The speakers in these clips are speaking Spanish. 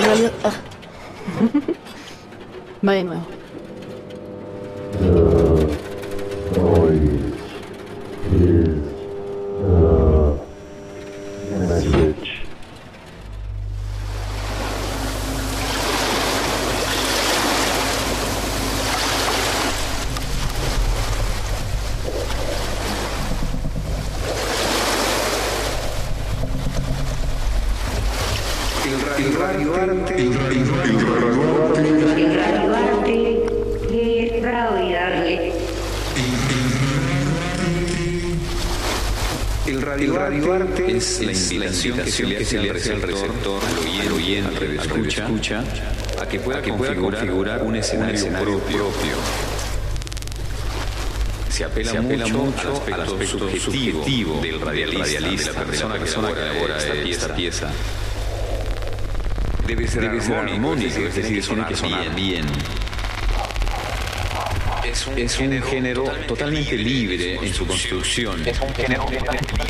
en realidad... ah. Va invitación que se le hace al receptor, al oyente, al escucha, a que pueda configurar un escenario propio. Se apela, mucho, al aspecto subjetivo del radialista, de la persona que elabora esta pieza. Debe ser, armónico, es decir, tiene que sonar bien. Es un, género totalmente libre en su construcción. Es un género totalmente libre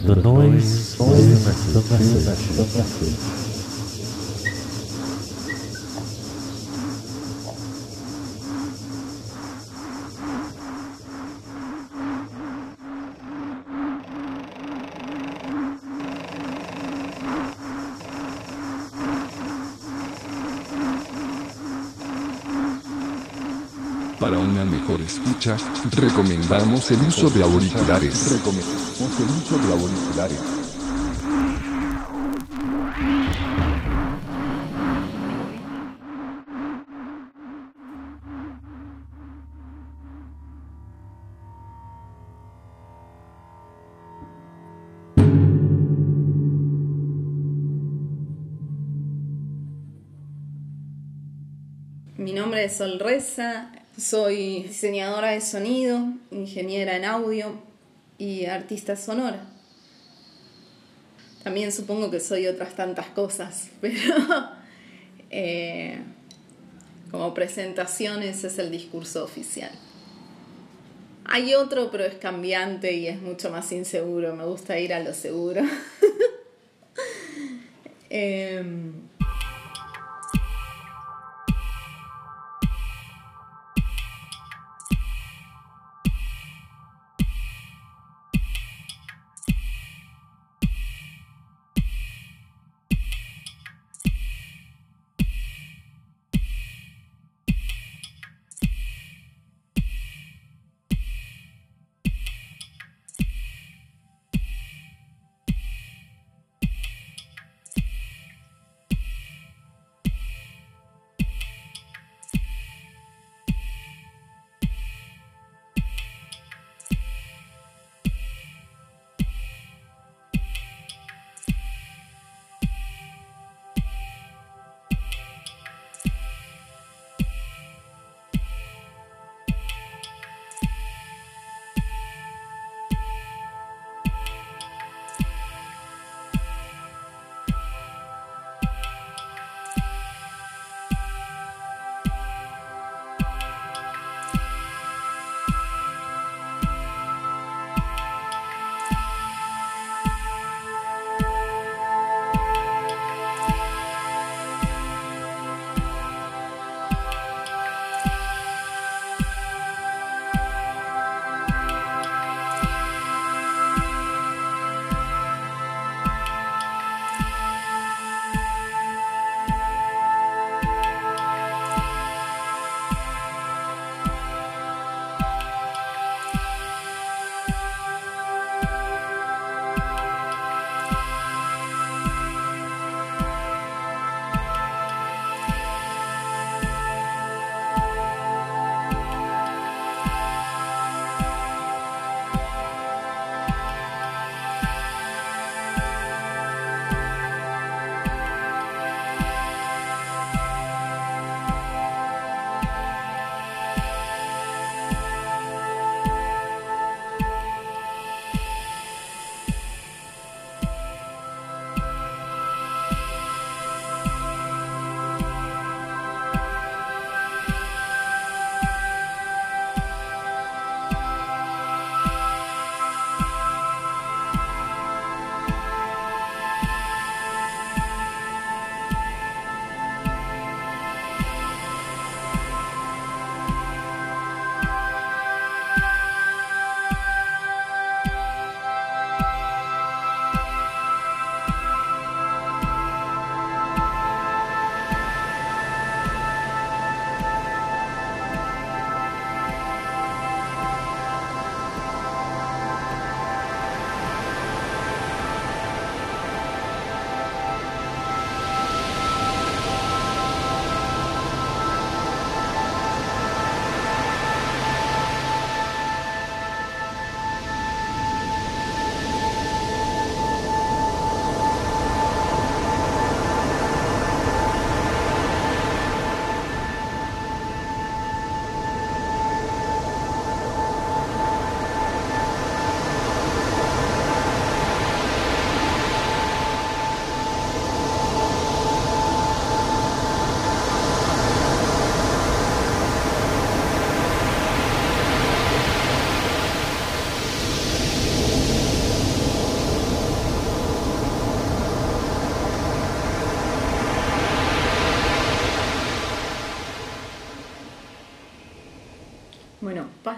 the noise, the escucha, recomendamos el uso de auriculares. Recomendamos el uso de auriculares. Mi nombre es Sol Reza, soy diseñadora de sonido, ingeniera en audio y artista sonora. También supongo que soy otras tantas cosas, pero eh, como presentación ese es el discurso oficial. Hay otro, pero es cambiante y es mucho más inseguro. Me gusta ir a lo seguro. Em,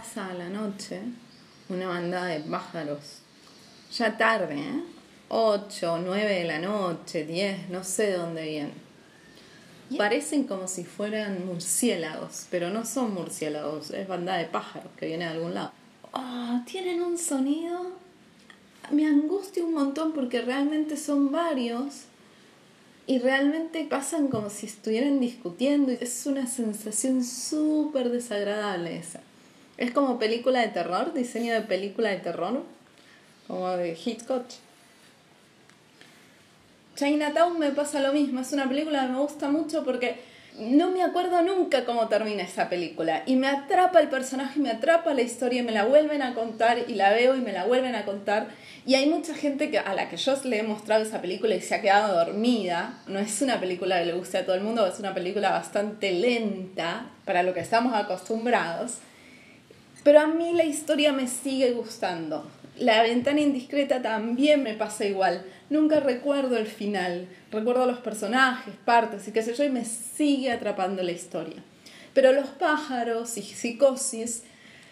pasa a la noche una bandada de pájaros. Ya tarde, ¿eh? 8, 9 de la noche, 10, no sé de dónde vienen. Parecen como si fueran murciélagos, pero no son murciélagos, es bandada de pájaros que viene de algún lado. Oh, tienen un sonido. Me angustia un montón porque realmente son varios y realmente pasan como si estuvieran discutiendo es una sensación súper desagradable esa. Es como película de terror, diseño de película de terror, como de Hitchcock. Chinatown me pasa lo mismo, es una película que me gusta mucho porque no me acuerdo nunca cómo termina esa película y me atrapa el personaje, me atrapa la historia y me la vuelven a contar y la veo y me la vuelven a contar y hay mucha gente que, a la que yo le he mostrado esa película y se ha quedado dormida. No es una película que le guste a todo el mundo, es una película bastante lenta para lo que estamos acostumbrados. Pero a mí la historia me sigue gustando. La ventana indiscreta también me pasa igual. Nunca recuerdo el final. Recuerdo los personajes, partes y qué sé yo, y me sigue atrapando la historia. Pero los pájaros y psicosis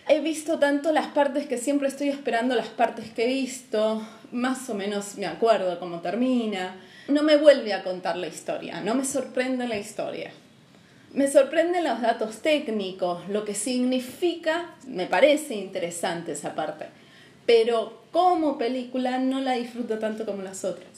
he visto tanto las partes que siempre estoy esperando las partes que he visto, más o menos me acuerdo cómo termina. No me vuelve a contar la historia, no me sorprende la historia. Me sorprenden los datos técnicos, lo que significa, me parece interesante esa parte, pero como película no la disfruto tanto como las otras.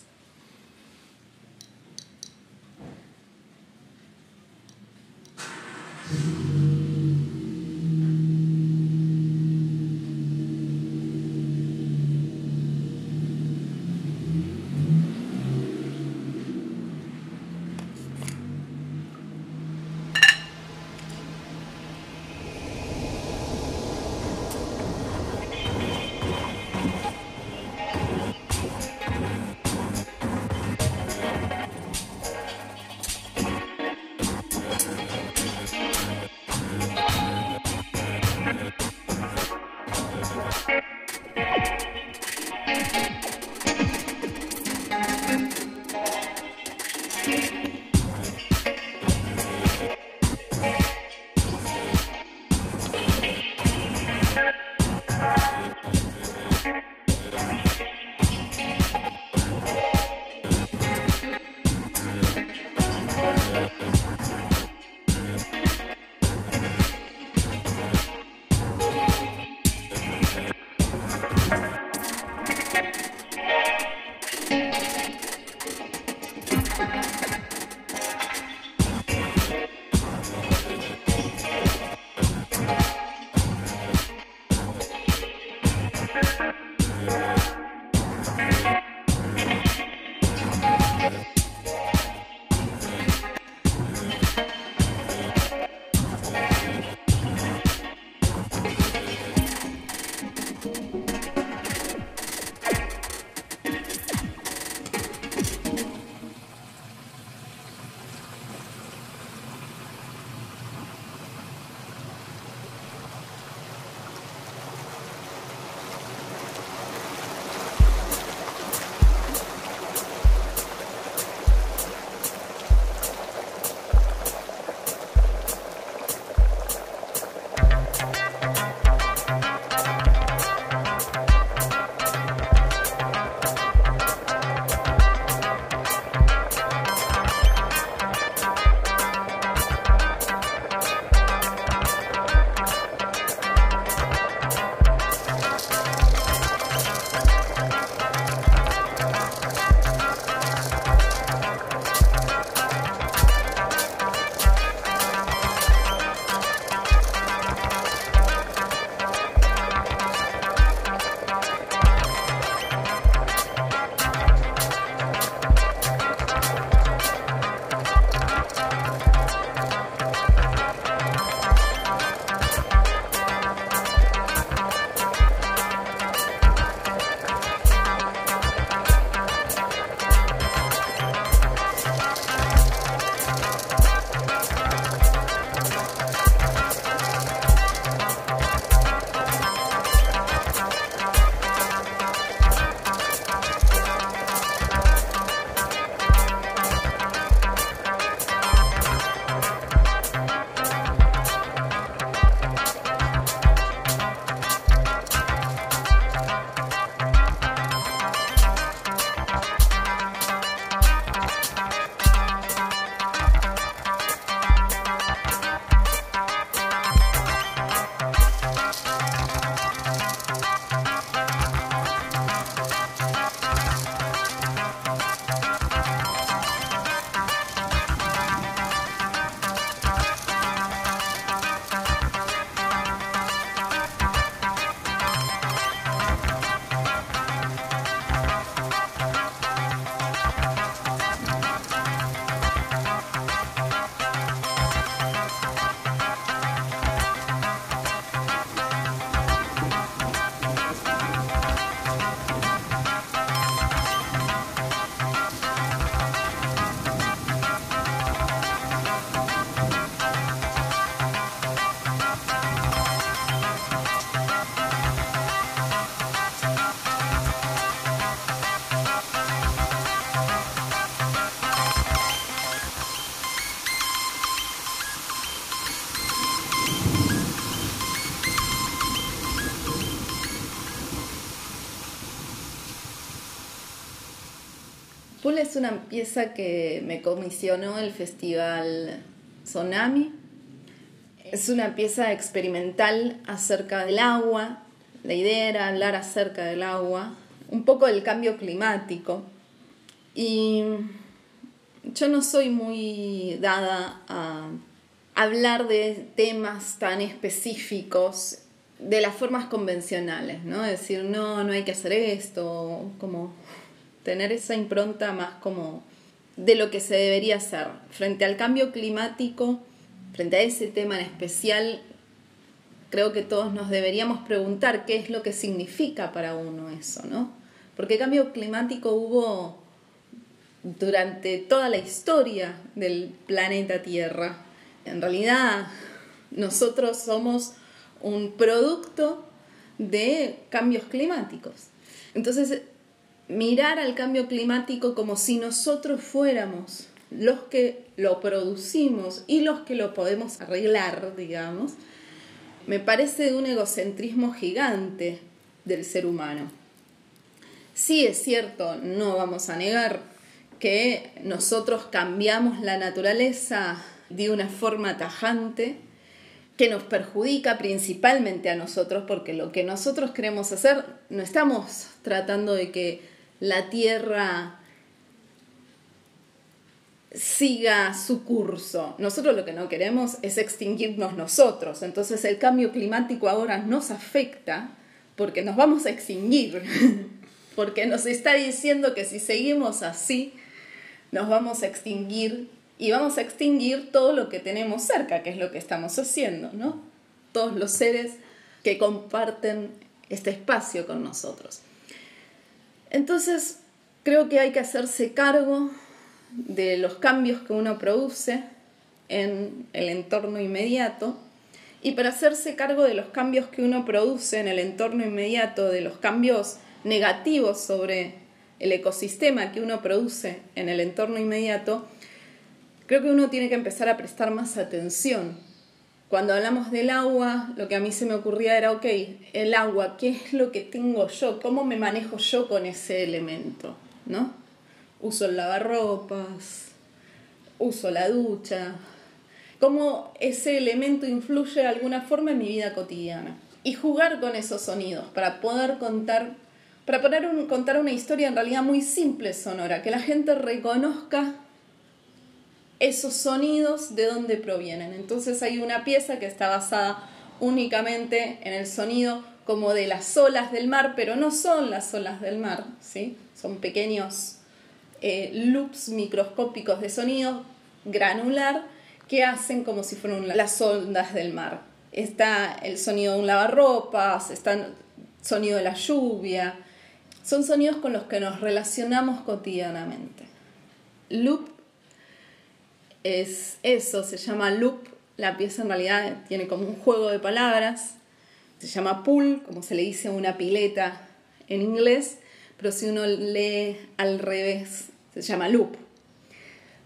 Una pieza que me comisionó el festival Tsunami. Es una pieza experimental acerca del agua. La idea era hablar acerca del agua, un poco del cambio climático. Y yo no soy muy dada a hablar de temas tan específicos de las formas convencionales, ¿no? Decir, no, no hay que hacer esto, como tener esa impronta más como de lo que se debería hacer. Frente al cambio climático, frente a ese tema en especial, creo que todos nos deberíamos preguntar qué es lo que significa para uno eso, ¿no? Porque cambio climático hubo durante toda la historia del planeta Tierra en realidad nosotros somos un producto de cambios climáticos. Entonces, mirar al cambio climático como si nosotros fuéramos los que lo producimos y los que lo podemos arreglar, digamos, me parece de un egocentrismo gigante del ser humano. Sí es cierto, no vamos a negar que nosotros cambiamos la naturaleza de una forma tajante que nos perjudica principalmente a nosotros, porque lo que nosotros queremos hacer, no estamos tratando de que la Tierra siga su curso. Nosotros lo que no queremos es extinguirnos nosotros. Entonces el cambio climático ahora nos afecta porque nos vamos a extinguir, porque nos está diciendo que si seguimos así, nos vamos a extinguir y vamos a extinguir todo lo que tenemos cerca, que es lo que estamos haciendo, ¿no? Todos los seres que comparten este espacio con nosotros. Entonces, creo que hay que hacerse cargo de los cambios que uno produce en el entorno inmediato y para hacerse cargo de los cambios que uno produce en el entorno inmediato, de los cambios negativos sobre el ecosistema que uno produce en el entorno inmediato, creo que uno tiene que empezar a prestar más atención. Cuando hablamos del agua, lo que a mí se me ocurría era, ok, el agua, ¿qué es lo que tengo yo? ¿Cómo me manejo yo con ese elemento? ¿No? Uso el lavarropas, uso la ducha, cómo ese elemento influye de alguna forma en mi vida cotidiana. Y jugar con esos sonidos para poder contar, para contar una historia en realidad muy simple, sonora, que la gente reconozca esos sonidos de dónde provienen. Entonces hay una pieza que está basada únicamente en el sonido como de las olas del mar, pero no son las olas del mar, ¿sí? son pequeños eh, loops microscópicos de sonido granular que hacen como si fueran las ondas del mar. Está el sonido de un lavarropas, está el sonido de la lluvia, son sonidos con los que nos relacionamos cotidianamente. Loop es eso, se llama loop. La pieza en realidad tiene como un juego de palabras. Se llama pool, como se le dice a una pileta en inglés, pero si uno lee al revés, se llama loop.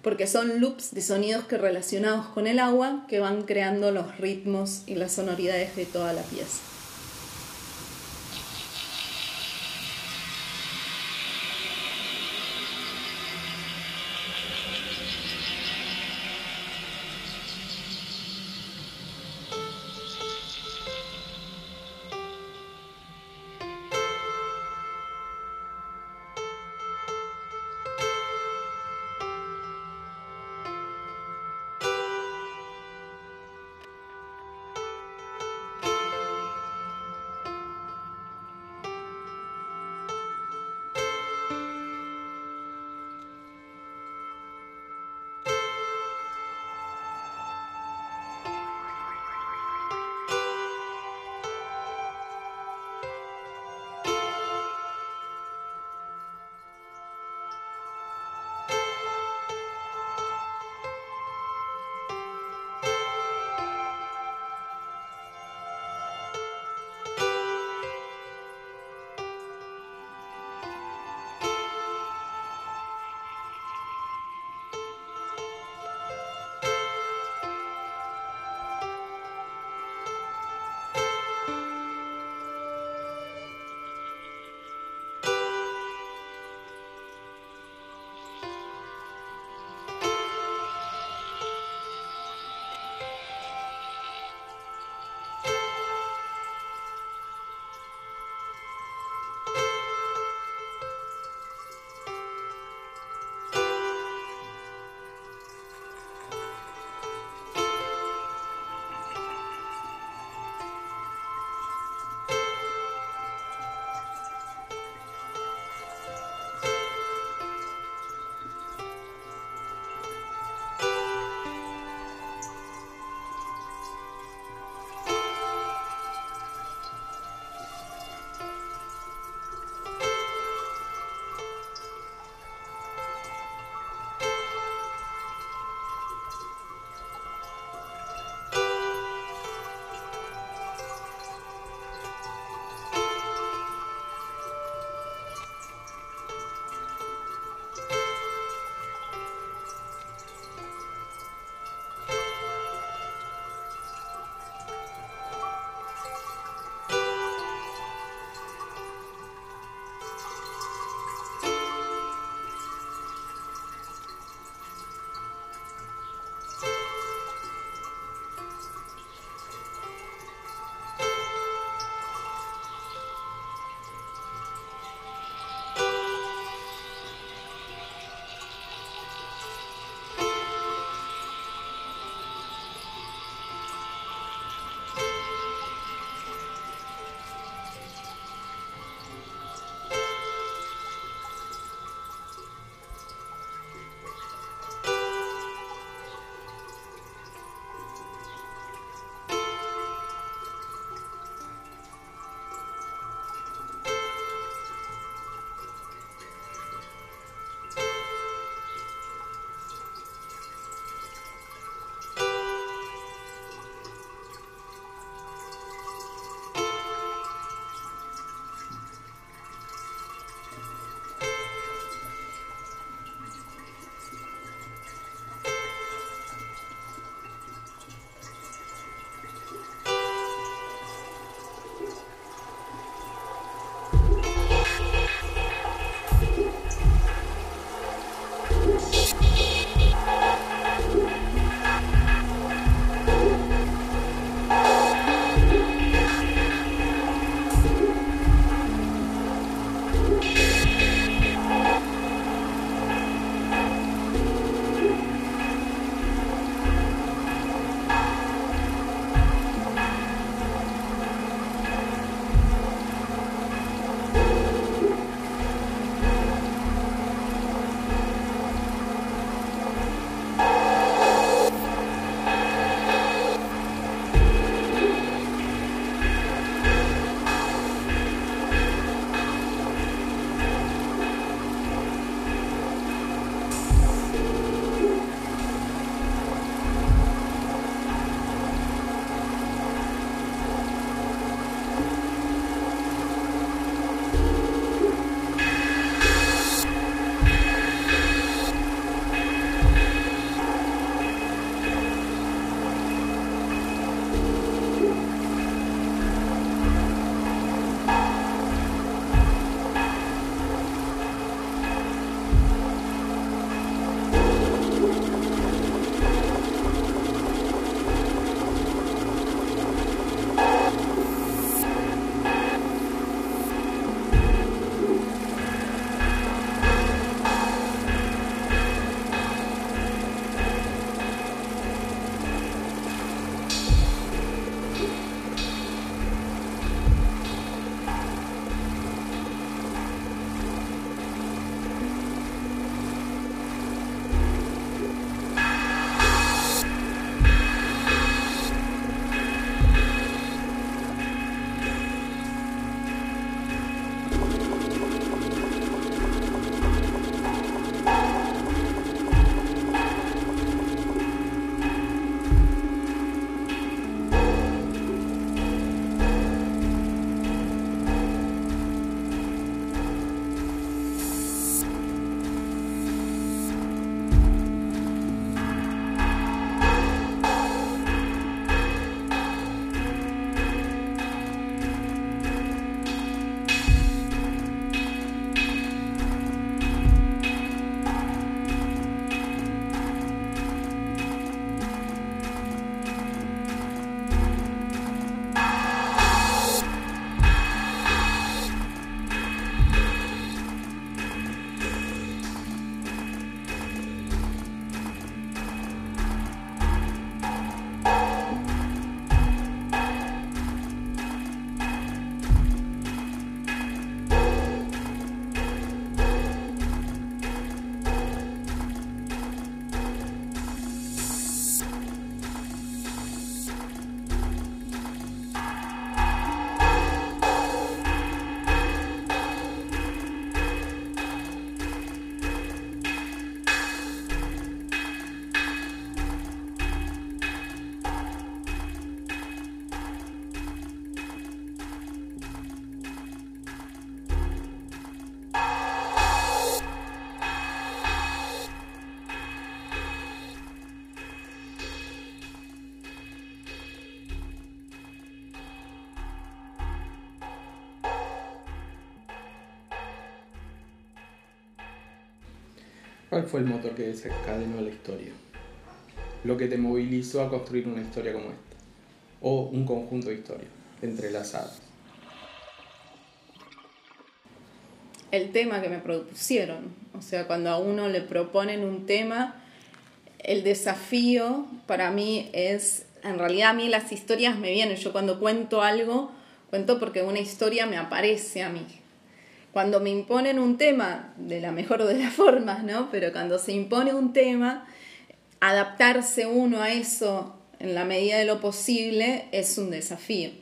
Porque son loops de sonidos que relacionados con el agua que van creando los ritmos y las sonoridades de toda la pieza. ¿Cuál fue el motor que desencadenó la historia? Lo que te movilizó a construir una historia como esta. O un conjunto de historias entrelazadas. el tema que me propusieron. O sea, cuando a uno le proponen un tema, el desafío para mí es, en realidad a mí las historias me vienen, yo cuando cuento algo, cuento porque una historia me aparece a mí. Cuando me imponen un tema, de la mejor de las formas, ¿no? Pero cuando se impone un tema, adaptarse uno a eso en la medida de lo posible es un desafío.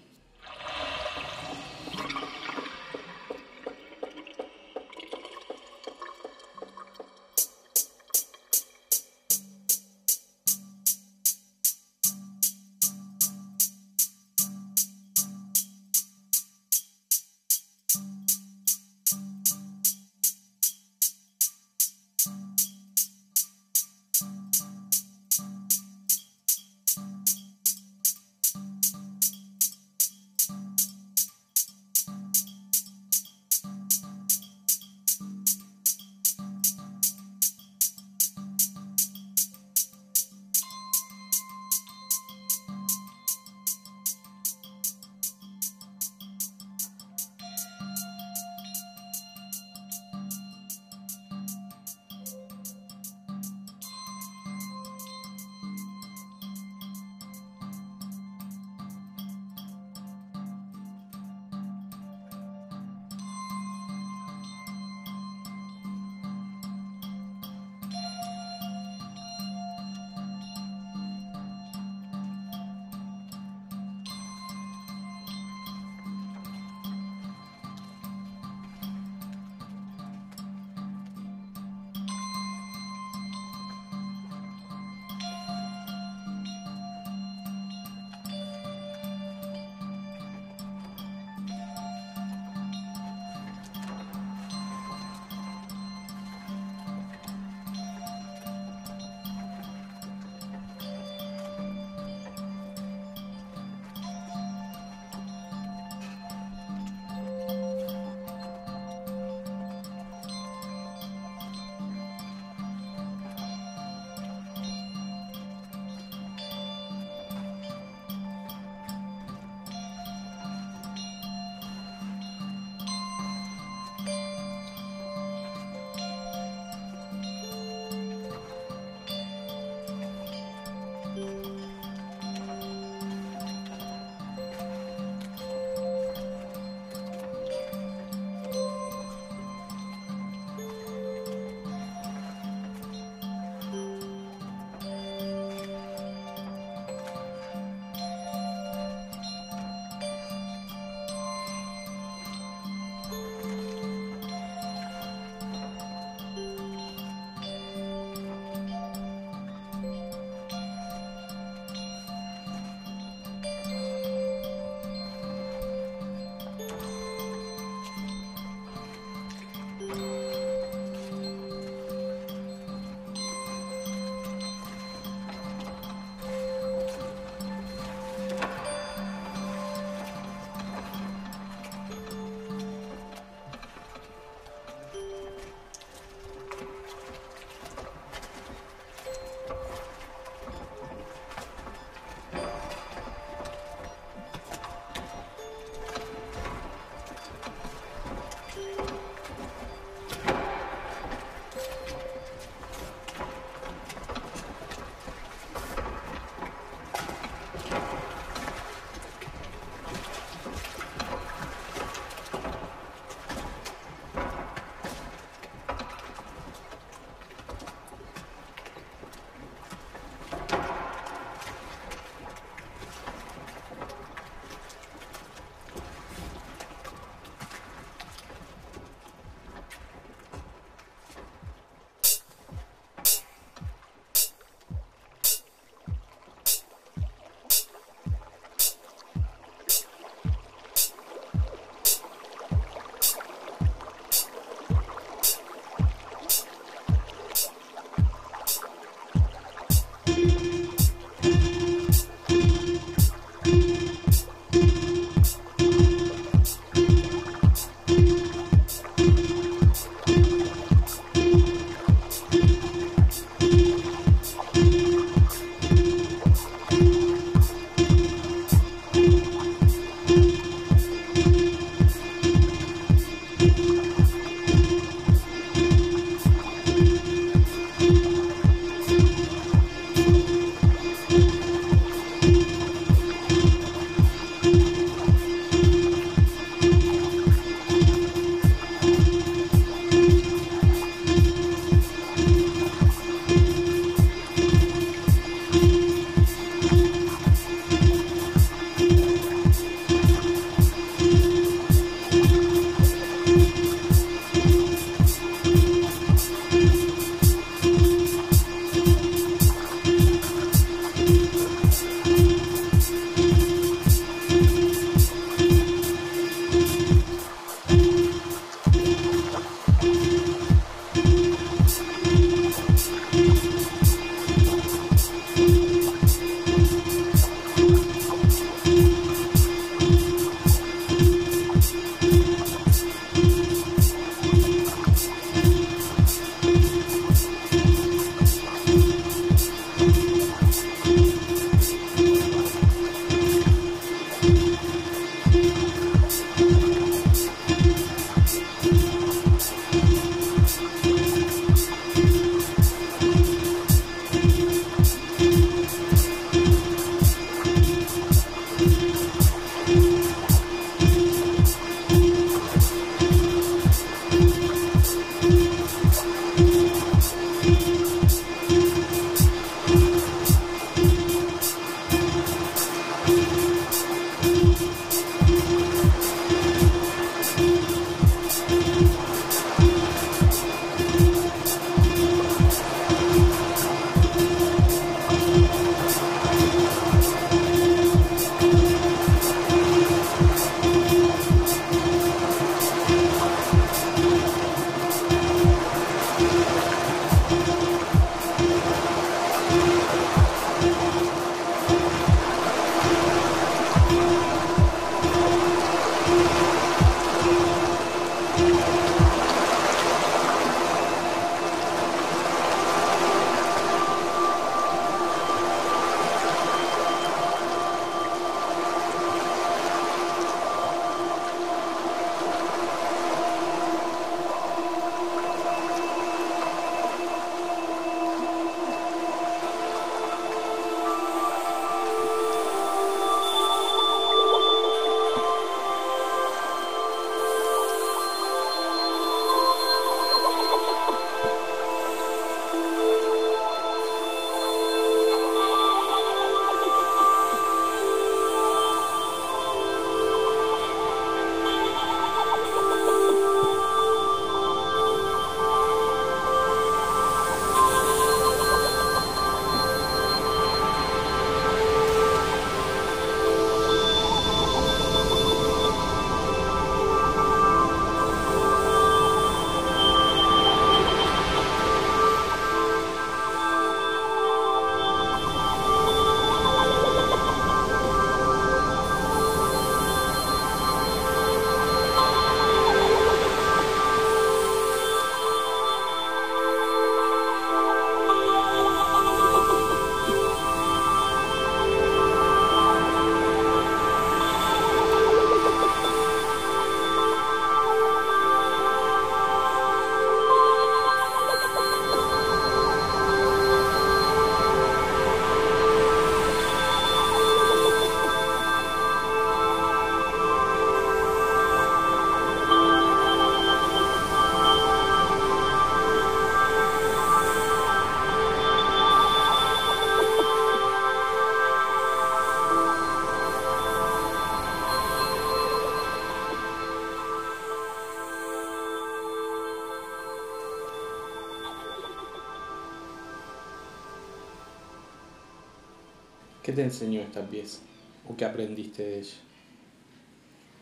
¿Qué te enseñó esta pieza? ¿O qué aprendiste de ella?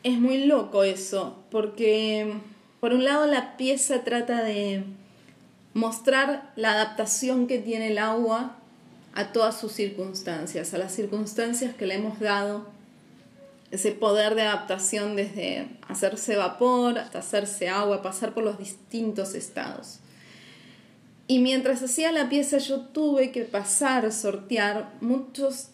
Es muy loco eso, porque por un lado la pieza trata de mostrar la adaptación que tiene el agua a todas sus circunstancias, a las circunstancias que le hemos dado, ese poder de adaptación desde hacerse vapor hasta hacerse agua, pasar por los distintos estados. Y mientras hacía la pieza yo tuve que pasar, sortear muchos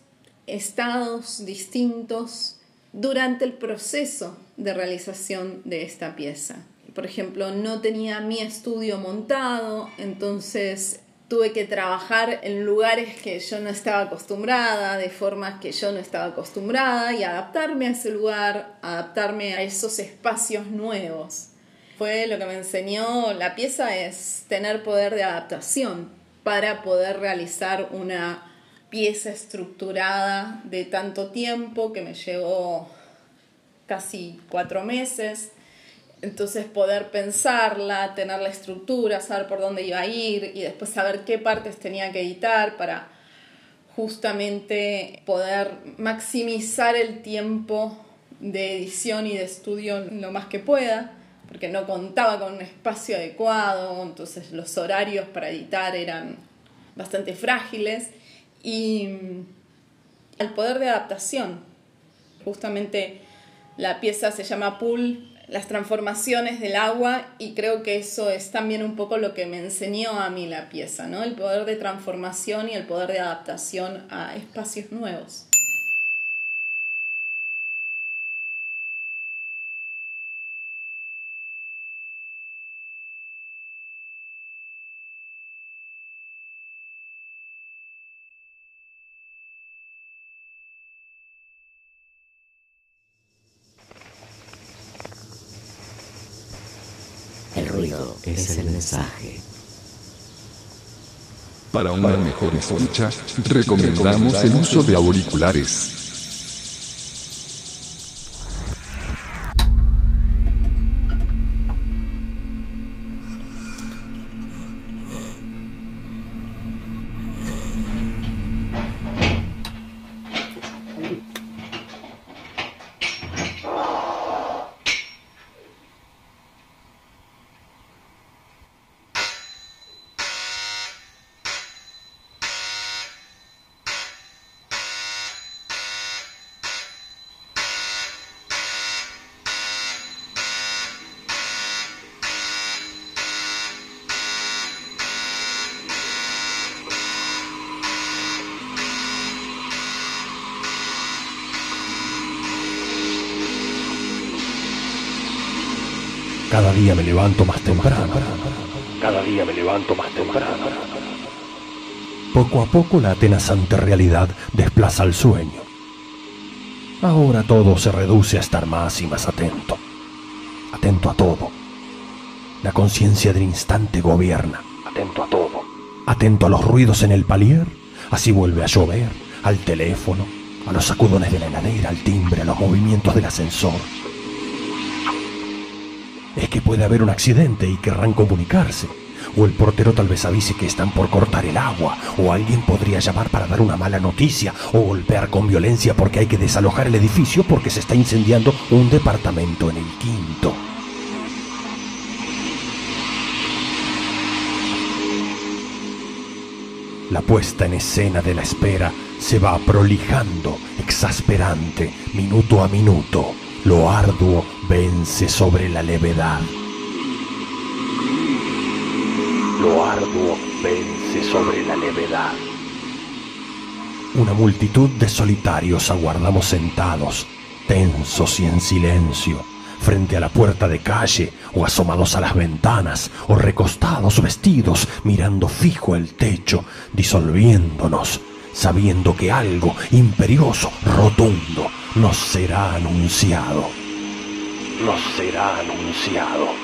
estados distintos durante el proceso de realización de esta pieza. Por ejemplo, no tenía mi estudio montado, entonces tuve que trabajar en lugares que yo no estaba acostumbrada, de formas que yo no estaba acostumbrada y adaptarme a ese lugar, adaptarme a esos espacios nuevos. Fue lo que me enseñó la pieza es tener poder de adaptación para poder realizar una pieza estructurada de tanto tiempo que me llevó casi cuatro meses. Entonces poder pensarla, tener la estructura, saber por dónde iba a ir y después saber qué partes tenía que editar para justamente poder maximizar el tiempo de edición y de estudio lo más que pueda, porque no contaba con un espacio adecuado, entonces los horarios para editar eran bastante frágiles y el poder de adaptación. Justamente la pieza se llama Pool, las transformaciones del agua y creo que eso es también un poco lo que me enseñó a mí la pieza, ¿no? El poder de transformación y el poder de adaptación a espacios nuevos. El es el mensaje. Para una mejor escucha, recomendamos el uso de auriculares. Levanto más temprano. Cada día me levanto más temprano. Poco a poco la atenazante realidad desplaza el sueño. Ahora todo se reduce a estar más y más atento. Atento a todo. La conciencia del instante gobierna. Atento a todo. Atento a los ruidos en el palier. Así vuelve a llover. Al teléfono. A los sacudones de la heladera. Al timbre. A los movimientos del ascensor es que puede haber un accidente y querrán comunicarse. O el portero tal vez avise que están por cortar el agua, o alguien podría llamar para dar una mala noticia, o golpear con violencia porque hay que desalojar el edificio porque se está incendiando un departamento en el quinto. La puesta en escena de la espera se va prolijando, exasperante, minuto a minuto. Lo arduo vence sobre la levedad. Lo arduo vence sobre la levedad. Una multitud de solitarios aguardamos sentados, tensos y en silencio, frente a la puerta de calle, o asomados a las ventanas, o recostados vestidos, mirando fijo el techo, disolviéndonos, sabiendo que algo imperioso, rotundo, nos será anunciado. Nos será anunciado.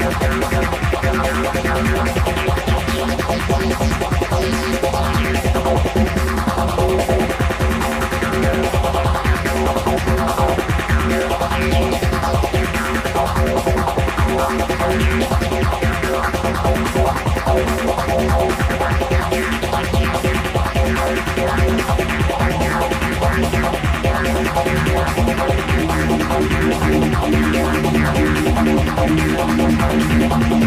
Para あっ!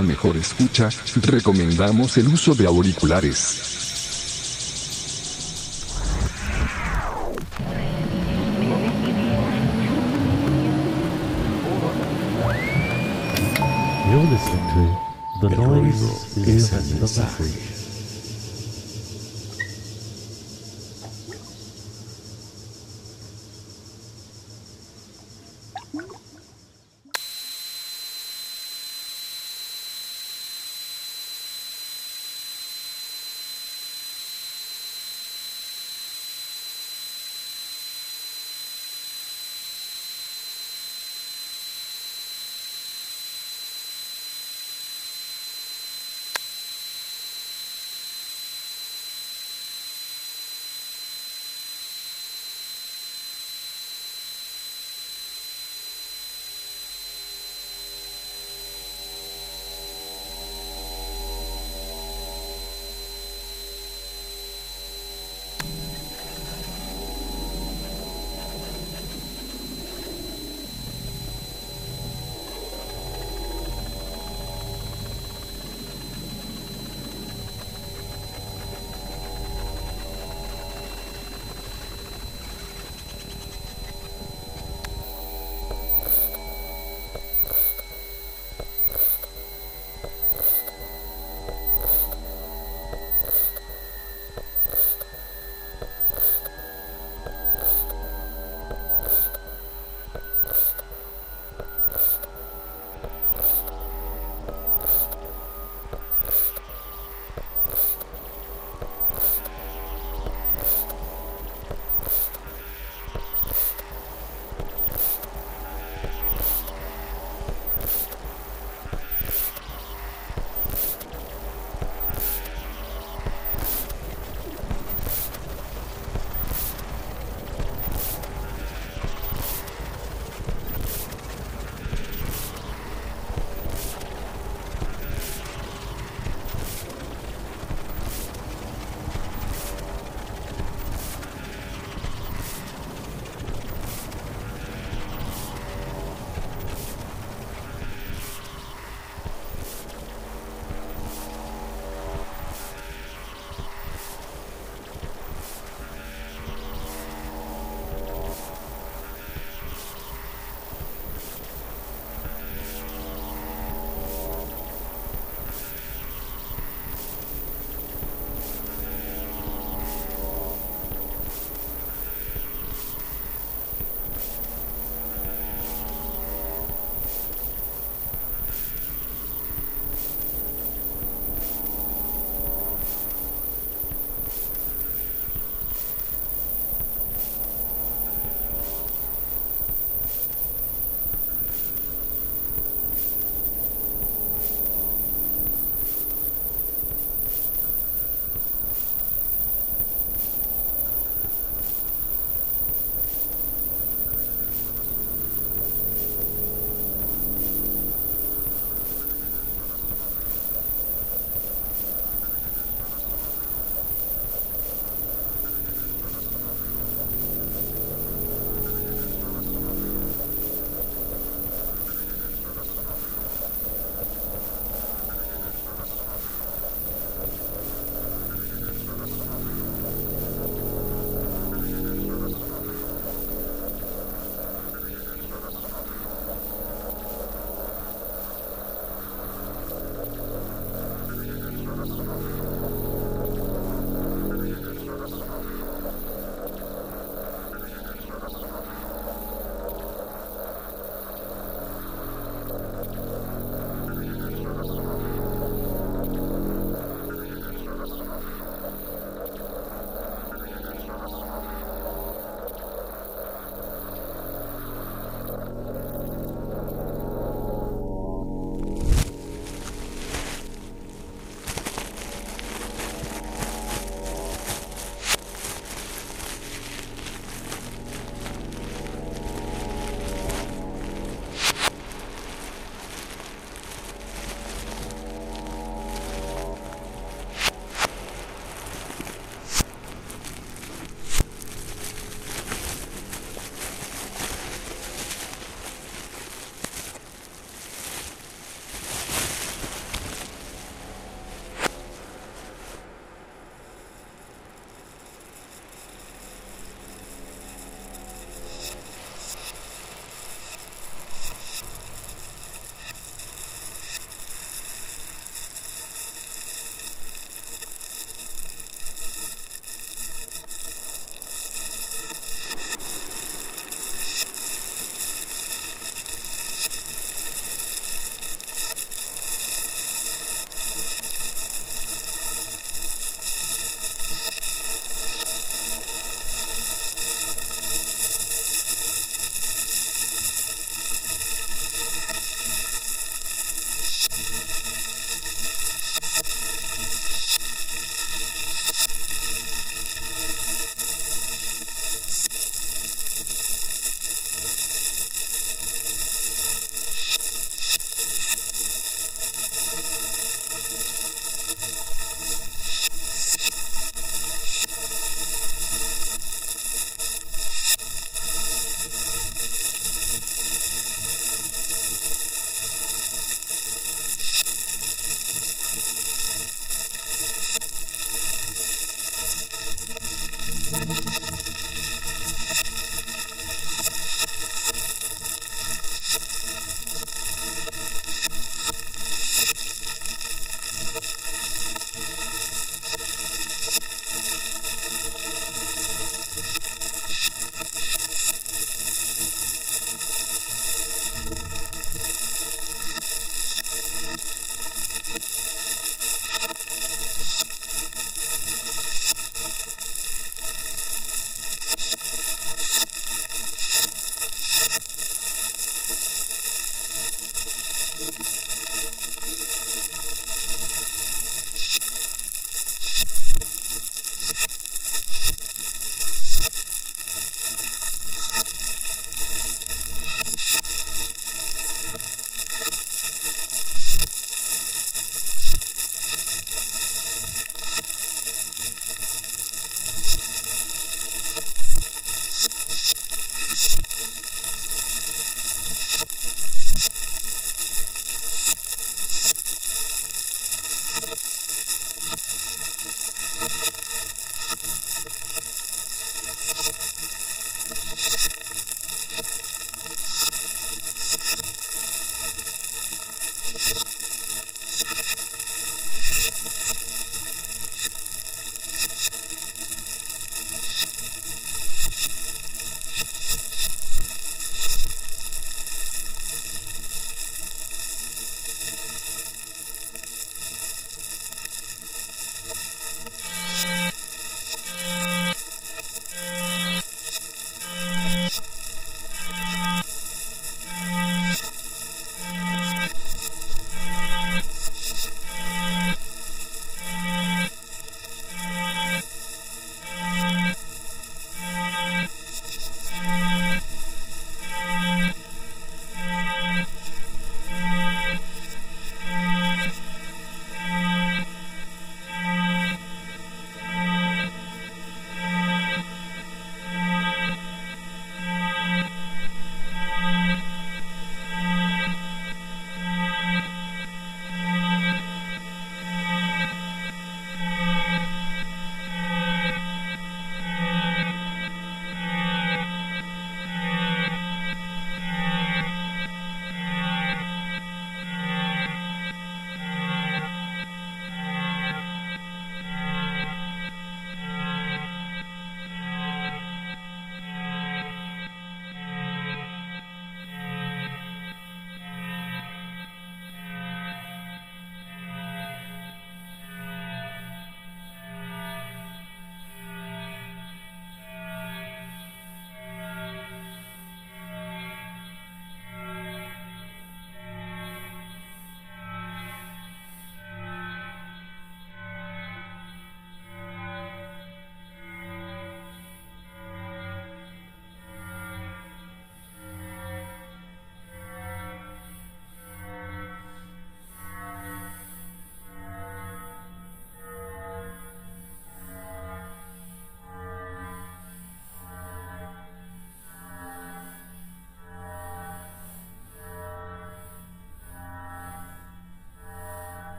Una mejor escucha, recomendamos el uso de auriculares. You're listening to The Noise is the Message.